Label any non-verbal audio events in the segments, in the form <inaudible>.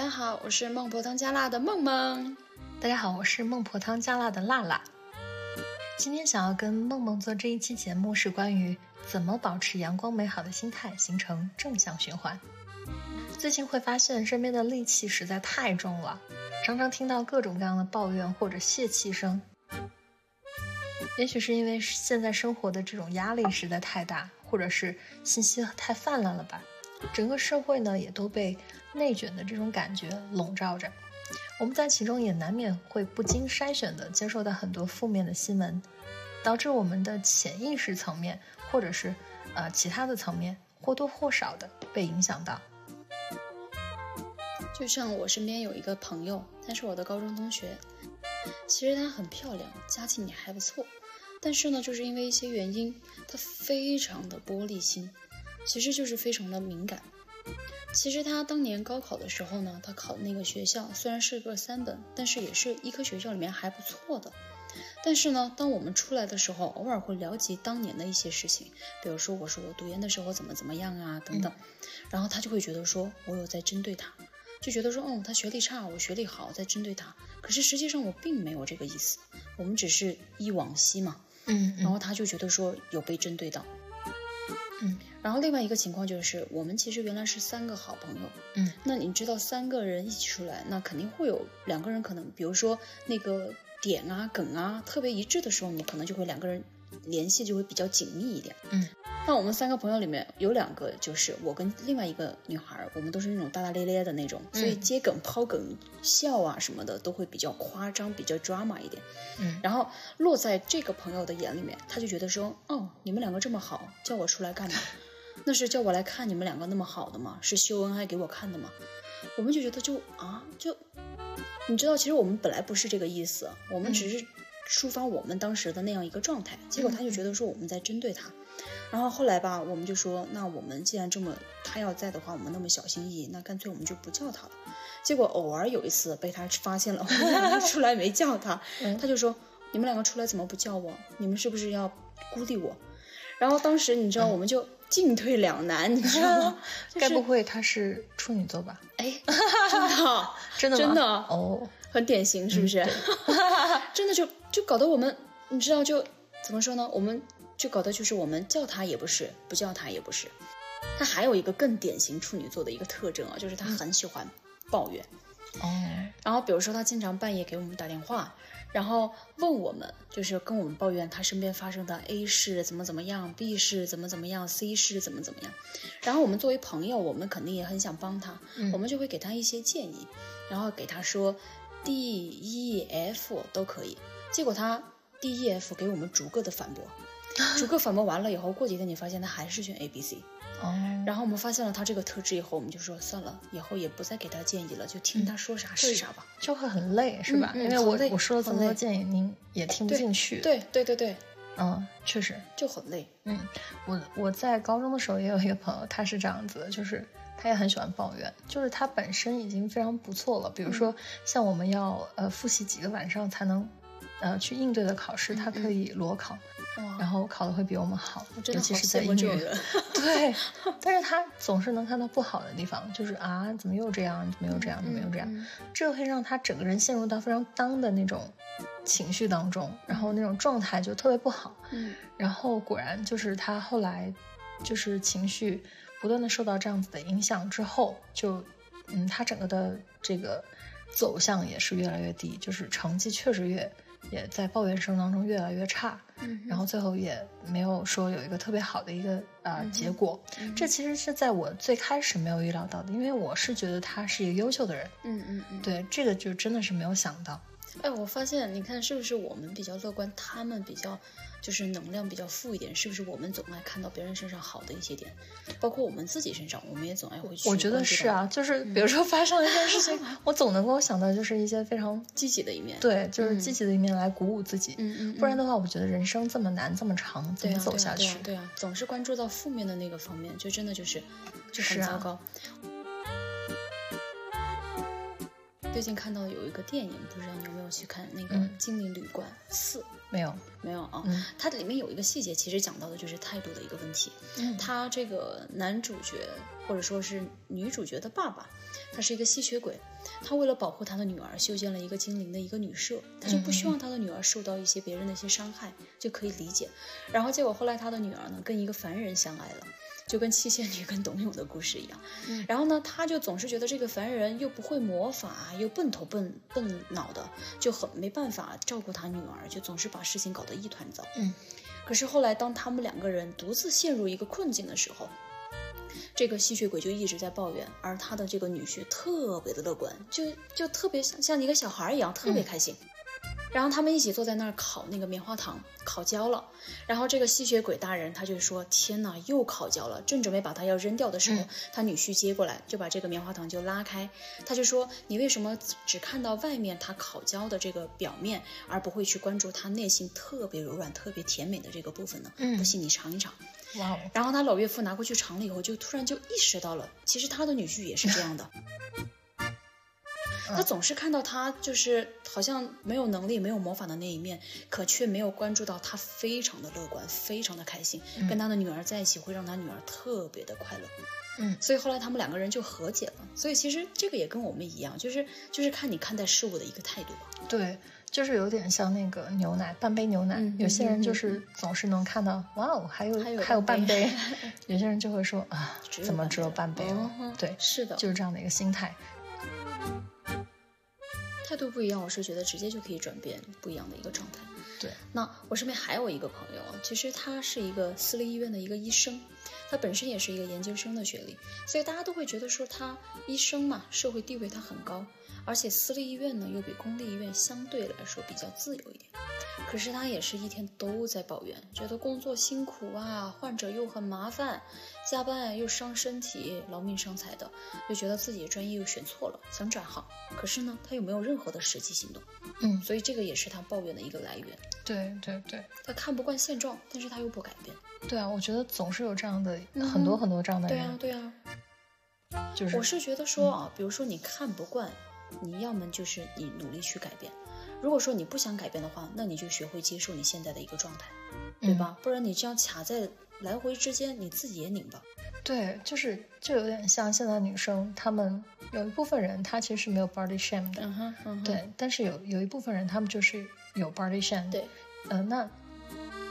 大家好，我是孟婆汤加辣的梦梦。大家好，我是孟婆汤加辣的辣辣。今天想要跟梦梦做这一期节目，是关于怎么保持阳光美好的心态，形成正向循环。最近会发现身边的戾气实在太重了，常常听到各种各样的抱怨或者泄气声。也许是因为现在生活的这种压力实在太大，或者是信息太泛滥了吧。整个社会呢，也都被内卷的这种感觉笼罩着，我们在其中也难免会不经筛选的接受到很多负面的新闻，导致我们的潜意识层面或者是呃其他的层面或多或少的被影响到。就像我身边有一个朋友，她是我的高中同学，其实她很漂亮，家境也还不错，但是呢，就是因为一些原因，她非常的玻璃心。其实就是非常的敏感。其实他当年高考的时候呢，他考的那个学校虽然是个三本，但是也是医科学校里面还不错的。但是呢，当我们出来的时候，偶尔会聊及当年的一些事情，比如说我说我读研的时候怎么怎么样啊等等，然后他就会觉得说我有在针对他，就觉得说哦他学历差，我学历好，在针对他。可是实际上我并没有这个意思，我们只是忆往昔嘛。嗯，然后他就觉得说有被针对到。嗯，然后另外一个情况就是，我们其实原来是三个好朋友，嗯，那你知道三个人一起出来，那肯定会有两个人可能，比如说那个点啊梗啊特别一致的时候，你可能就会两个人联系就会比较紧密一点，嗯。那我们三个朋友里面有两个，就是我跟另外一个女孩，我们都是那种大大咧咧的那种，所以接梗、抛梗、笑啊什么的都会比较夸张，比较 drama 一点。嗯，然后落在这个朋友的眼里面，他就觉得说，哦，你们两个这么好，叫我出来干嘛？那是叫我来看你们两个那么好的吗？是秀恩爱给我看的吗？我们就觉得就啊，就你知道，其实我们本来不是这个意思，我们只是抒发我们当时的那样一个状态，结果他就觉得说我们在针对他。然后后来吧，我们就说，那我们既然这么他要在的话，我们那么小心翼翼，那干脆我们就不叫他了。结果偶尔有一次被他发现了，我们两个出来没叫他，<laughs> 他就说：“你们两个出来怎么不叫我？你们是不是要孤立我？”然后当时你知道，我们就进退两难，你知道吗？<laughs> 该不会他是处女座吧？哎，<laughs> 真的，真的，真的哦，很典型，是不是？<laughs> 真的就就搞得我们，你知道就怎么说呢？我们。就搞得就是我们叫他也不是，不叫他也不是。他还有一个更典型处女座的一个特征啊，就是他很喜欢抱怨。哦。然后比如说他经常半夜给我们打电话，然后问我们，就是跟我们抱怨他身边发生的 A 事怎么怎么样，B 事怎么怎么样，C 事怎么怎么样。然后我们作为朋友，我们肯定也很想帮他，我们就会给他一些建议，然后给他说 D、E、F 都可以。结果他 D、E、F 给我们逐个的反驳。<laughs> 逐个反驳完了以后，过几天你发现他还是选 A B C，哦，然后我们发现了他这个特质以后，我们就说算了，以后也不再给他建议了，就听他说啥是啥吧，就会很累，是吧？因为我我说了这么多建议，您也听不进去。对对对对，嗯，确实就很累。嗯，我我在高中的时候也有一个朋友，他是这样子，就是他也很喜欢抱怨，就是他本身已经非常不错了，比如说像我们要呃复习几个晚上才能。呃，去应对的考试，他可以裸考，然后考的会比我们好，尤其是在英语。<laughs> 对，<laughs> 但是他总是能看到不好的地方，就是啊，怎么又这样？怎么又这样？怎么又这样？这会让他整个人陷入到非常当的那种情绪当中，然后那种状态就特别不好。嗯，然后果然就是他后来就是情绪不断的受到这样子的影响之后，就嗯，他整个的这个走向也是越来越低，就是成绩确实越。也在抱怨声当中越来越差，嗯然后最后也没有说有一个特别好的一个呃结果。这其实是在我最开始没有预料到的，因为我是觉得他是一个优秀的人。嗯嗯嗯，对，这个就真的是没有想到。哎，我发现你看是不是我们比较乐观，他们比较。就是能量比较富一点，是不是？我们总爱看到别人身上好的一些点，包括我们自己身上，我们也总爱会去。我觉得是啊，就是比如说发生了一件事情，<laughs> 我总能够想到就是一些非常 <laughs> 积极的一面。对，就是积极的一面来鼓舞自己。嗯嗯。不然的话，我觉得人生这么难，这么长，怎么走下去？对啊，总是关注到负面的那个方面，就真的就是就很糟糕。最近看到有一个电影，不知道你有没有去看那个嗯《精灵旅馆四》？没有，没有啊，嗯它里面有一个细节，其实讲到的就是态度的一个问题。嗯他这个男主角或者说是女主角的爸爸，他是一个吸血鬼，他为了保护他的女儿，修建了一个精灵的一个女舍，他就不希望他的女儿受到一些别人的一些伤害，就可以理解。然后结果后来他的女儿呢，跟一个凡人相爱了。就跟七仙女跟董永的故事一样，嗯然后呢，他就总是觉得这个凡人又不会魔法，又笨头笨笨脑的，就很没办法照顾他女儿，就总是把事情搞得一团糟。嗯，可是后来当他们两个人独自陷入一个困境的时候，这个吸血鬼就一直在抱怨，而他的这个女婿特别的乐观，就就特别像像一个小孩一样，特别开心。然后他们一起坐在那儿烤那个棉花糖，烤焦了。然后这个吸血鬼大人他就说：“天哪，又烤焦了！”正准备把它要扔掉的时候，嗯他女婿接过来就把这个棉花糖就拉开，他就说：“你为什么只看到外面它烤焦的这个表面，而不会去关注它内心特别柔软、特别甜美的这个部分呢？”嗯不信你尝一尝。哇哦，然后他老岳父拿过去尝了以后，就突然就意识到了，其实他的女婿也是这样的。<laughs> 他总是看到他就是好像没有能力、没有魔法的那一面，可却没有关注到他非常的乐观、非常的开心，跟他的女儿在一起会让他女儿特别的快乐。嗯所以后来他们两个人就和解了。所以其实这个也跟我们一样，就是就是看你看待事物的一个态度吧。对，就是有点像那个牛奶，半杯牛奶。嗯有些人就嗯是总是能看到，哇哦，还有还有还有半半杯杯。<laughs> 有些人就会说啊，怎么只有半杯了嗯？对，是的，就是这样的一个心态。态度不一样，我是觉得直接就可以转变不一样的一个状态。对，那我身边还有一个朋友，其实他是一个私立医院的一个医生，他本身也是一个研究生的学历，所以大家都会觉得说他医生嘛，社会地位他很高，而且私立医院呢又比公立医院相对来说比较自由一点。可是他也是一天都在抱怨，觉得工作辛苦啊，患者又很麻烦，加班又伤身体，劳命伤财的，又觉得自己的专业又选错了，想转行。可是呢，他又没有任何的实际行动，嗯，所以这个也是他抱怨的一个来源。对对对他看不惯现状，但是他又不改变。对啊，我觉得总是有这样的嗯很多很多这样的对啊，对啊。就是我是觉得说啊，比如说你看不惯，你要么就是你努力去改变。如果说你不想改变的话，那你就学会接受你现在的一个状态，对吧？不然你这样卡在来回之间，你自己也拧巴。对，就是就有点像现在女生，她们有一部分人她其实是没有 body shame 的，嗯哼，嗯哼，对，但是有有一部分人她们就是有 body shame，对，呃，那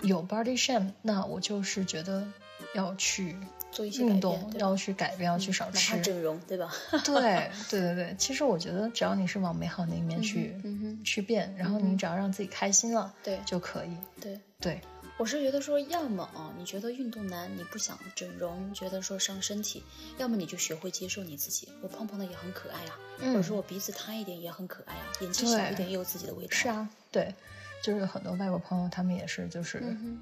有 body shame，那我就是觉得要去做一些改变运动，要去改变，要去少吃，整容，对吧？<laughs> 对对对对，其实我觉得只要你是往美好那一面去、去变，然后你只要让自己开心了对就可以。对。对，我是觉得说，要么啊，你觉得运动难，你不想整容，觉得说伤身体；要么你就学会接受你自己，我胖胖的也很可爱啊，嗯或者说我鼻子塌一点也很可爱啊，眼睛小一点也有自己的味道。是，啊，对，就是有很多外国朋友，他们也是就是、嗯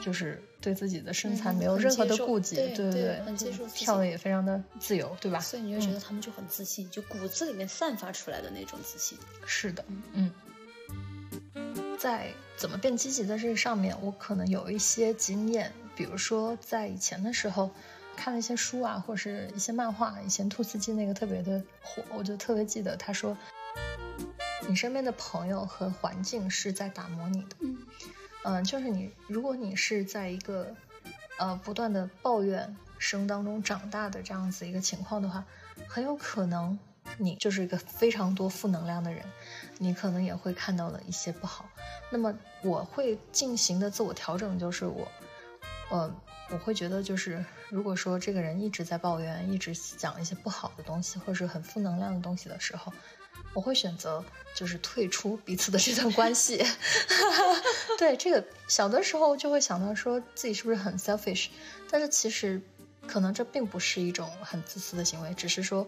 就是对自己的身材没有任何的顾忌，对对对对，很接受自己跳的也非常的自由，对吧，？所以你就觉得他们就很自信，就骨子里面散发出来的那种自信。是的，嗯，在怎么变积极的这上面，我可能有一些经验，比如说在以前的时候。看了一些书啊，或者是一些漫画，以前兔斯基那个特别的火，我就特别记得他说，你身边的朋友和环境是在打磨你的。嗯嗯、就是你，如果你是在一个呃不断的抱怨声当中长大的这样子一个情况的话，很有可能你就是一个非常多负能量的人，你可能也会看到了一些不好。那么我会进行的自我调整就是我，呃，我会觉得就是如果说这个人一直在抱怨，一直讲一些不好的东西，或者是很负能量的东西的时候，我会选择就是退出彼此的这段关系。<laughs> 对，这个小的时候就会想到说自己是不是很 selfish，但是其实可能这并不是一种很自私的行为，只是说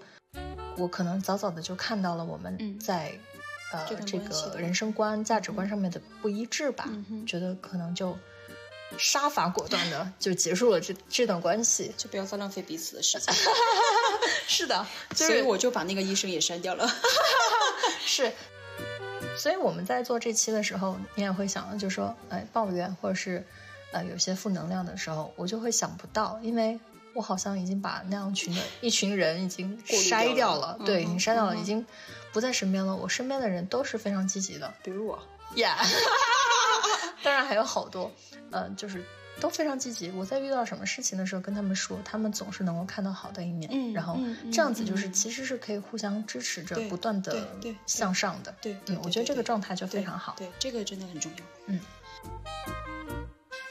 我可能早早的就看到了我们嗯在、这呃这个人生观、价值观上面的不一致吧，嗯觉得可能就杀伐果断的 <laughs> 就结束了这这段关系。就不要再浪费彼此的时间。<laughs> 是的，就所以我就把那个医生也删掉了。<laughs> 是，所以我们在做这期的时候，你也会想，就说，哎，抱怨或者是呃有些负能量的时候，我就会想不到，因为我好像已经把那样群的一群人已经过筛掉掉了，对，嗯已经筛掉了，嗯已经不在身边了。我身边的人都是非常积极的比如我，，Yeah，<laughs> 当然还有好多，嗯、就是都非常积极。我在遇到什么事情的时候跟他们说，他们总是能够看到好的一面，嗯然后这样子就是嗯其实是可以互相支持着，不断的向上的。对我觉得这个状态就非对常好。对，这个真的很重要。嗯。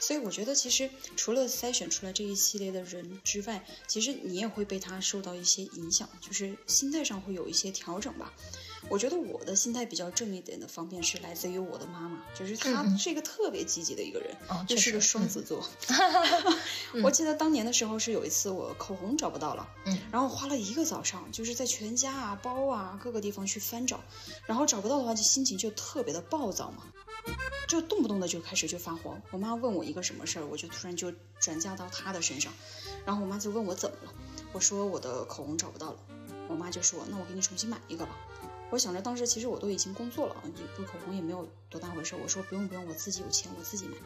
所以我觉得，其实除了筛选出来这一系列的人之外，其实你也会被他受到一些影响，就是心态上会有一些调整吧。我觉得我的心态比较正一点的方面是来自于我的妈妈，就是她是一个特别积极的一个人，哦确实又是个双子座。<laughs> <laughs> 我记得当年的时候是有一次我口红找不到了，嗯然后花了一个早上，就是在全家啊、包啊各个地方去翻找，然后找不到的话，就心情就特别的暴躁嘛，就动不动的就开始就发火。我妈问我一个什么事儿，我就突然就转嫁到她的身上，然后我妈就问我怎么了，我说我的口红找不到了，我妈就说那我给你重新买一个吧。我想着当时其实我都已经工作了，也不口红也没有多大回事，我说不用不用，我自己有钱我自己买。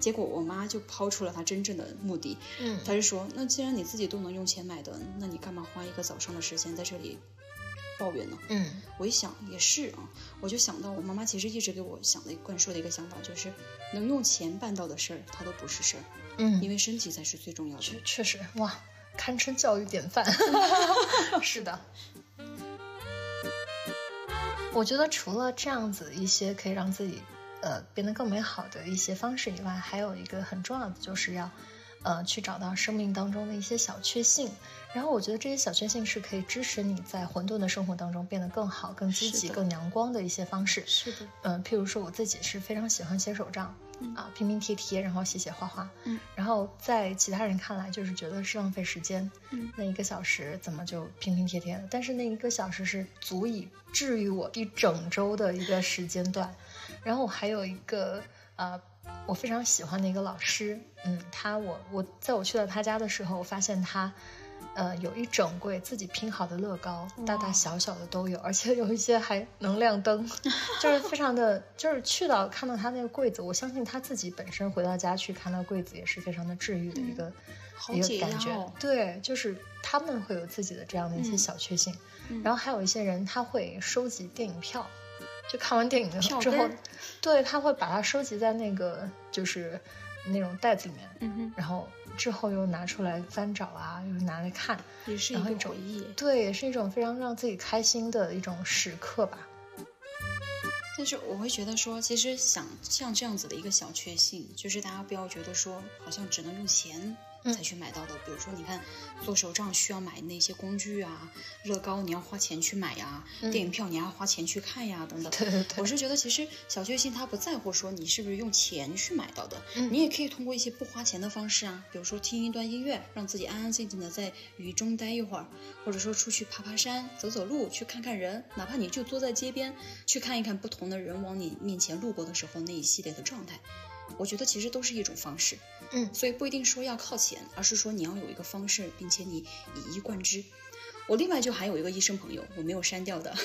结果我妈就抛出了她真正的目的，嗯她就说那既然你自己都能用钱买的，那你干嘛花一个早上的时间在这里抱怨呢？嗯我一想也是啊，我就想到我妈妈其实一直给我想的灌输的一个想法，就是能用钱办到的事儿，它都不是事儿，嗯，因为身体才是最重要的。确确实哇，堪称教育典范。<laughs> 是的，我觉得除了这样子一些可以让自己呃变得更美好的一些方式以外，还有一个很重要的就是要呃去找到生命当中的一些小确幸。然后我觉得这些小确幸是可以支持你在混沌的生活当中变得更好、更积极、更阳光的一些方式。是的，嗯，譬如说我自己是非常喜欢写手账，嗯啊，拼拼贴贴，然后写写画画，嗯，然后在其他人看来就是觉得是浪费时间，嗯那一个小时怎么就拼拼贴贴的？但是那一个小时是足以治愈我一整周的一个时间段。然后我还有一个呃，我非常喜欢的一个老师，嗯，他我我在我去到他家的时候，我发现他。呃，有一整柜自己拼好的乐高，大大小小的都有，而且有一些还能亮灯，<laughs> 就是非常的，就是去到看到他那个柜子，我相信他自己本身回到家去看到柜子也是非常的治愈的一个、好一个感觉。哦。对，就是他们会有自己的这样的一些嗯小确幸，嗯然后还有一些人他会收集电影票，就看完电影的之后对他会把它收集在那个就是那种袋子里面，嗯，然后之后又拿出来翻找啊，又拿来看，也是一种回忆。对，也是一种非常让自己开心的一种时刻吧。但是我会觉得说，其实想像这样子的一个小确幸，就是大家不要觉得说，好像只能用钱嗯才去买到的。比如说，你看做手账需要买那些工具啊，乐高你要花钱去买呀，嗯电影票你要花钱去看呀，等等。对对对我是觉得其实小确幸他不在乎说你是不是用钱去买到的，嗯你也可以通过一些不花钱的方式啊，比如说听一段音乐，让自己安安静静的在雨中待一会儿，或者说出去爬爬山、走走路，去看看人，哪怕你就坐在街边去看一看不同的人往你面前路过的时候那一系列的状态，我觉得其实都是一种方式。嗯所以不一定说要靠钱，而是说你要有一个方式，并且你以一贯之。我另外就还有一个医生朋友，我没有删掉的，<laughs>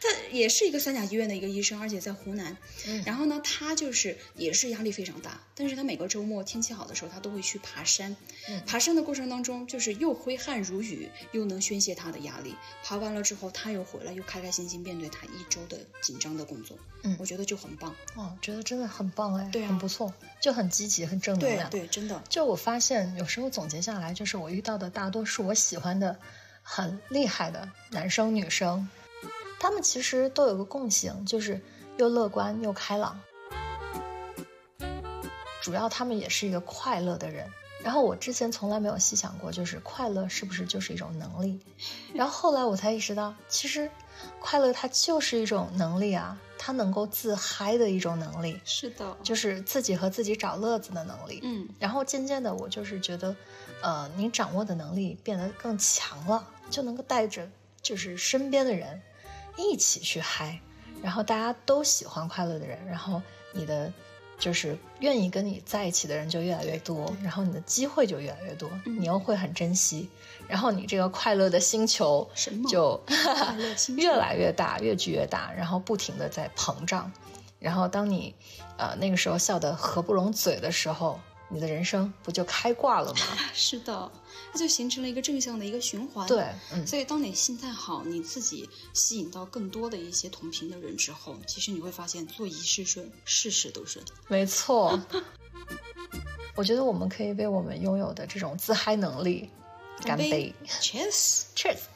他也是一个三甲医院的一个医生，而且在湖南。嗯然后呢，他就是也是压力非常大，但是他每个周末天气好的时候，他都会去爬山。嗯爬山的过程当中，就是又挥汗如雨，又能宣泄他的压力。爬完了之后，他又回来，又开开心心面对他一周的紧张的工作。嗯我觉得就很棒。哦，觉得真的很棒哎，对啊很不错，就很积极，很正能量。对对，真的。就我发现，有时候总结下来，就是我遇到的大多数我喜欢欢的很厉害的男生女生，他们其实都有个共性，就是又乐观又开朗。主要他们也是一个快乐的人。然后我之前从来没有细想过，就是快乐是不是就是一种能力？<laughs> 然后后来我才意识到，其实快乐它就是一种能力啊，它能够自嗨的一种能力，是的，就是自己和自己找乐子的能力。嗯，然后渐渐的，我就是觉得，呃，你掌握的能力变得更强了，就能够带着就是身边的人一起去嗨，然后大家都喜欢快乐的人，然后你的就是愿意跟你在一起的人就越来越多，然后你的机会就越来越多，嗯你又会很珍惜，然后你这个快乐的星球就 <laughs> 越来越大，越聚越大，然后不停的在膨胀。然后当你呃那个时候笑得合不拢嘴的时候，你的人生不就开挂了吗？<laughs> 是的，它就形成了一个正向的一个循环。对，嗯，所以当你心态好，你自己吸引到更多的一些同频的人之后，其实你会发现做一事顺，事事都顺。<laughs> 没错。我觉得我们可以为我们拥有的这种自嗨能力干杯，Cheers，Cheers。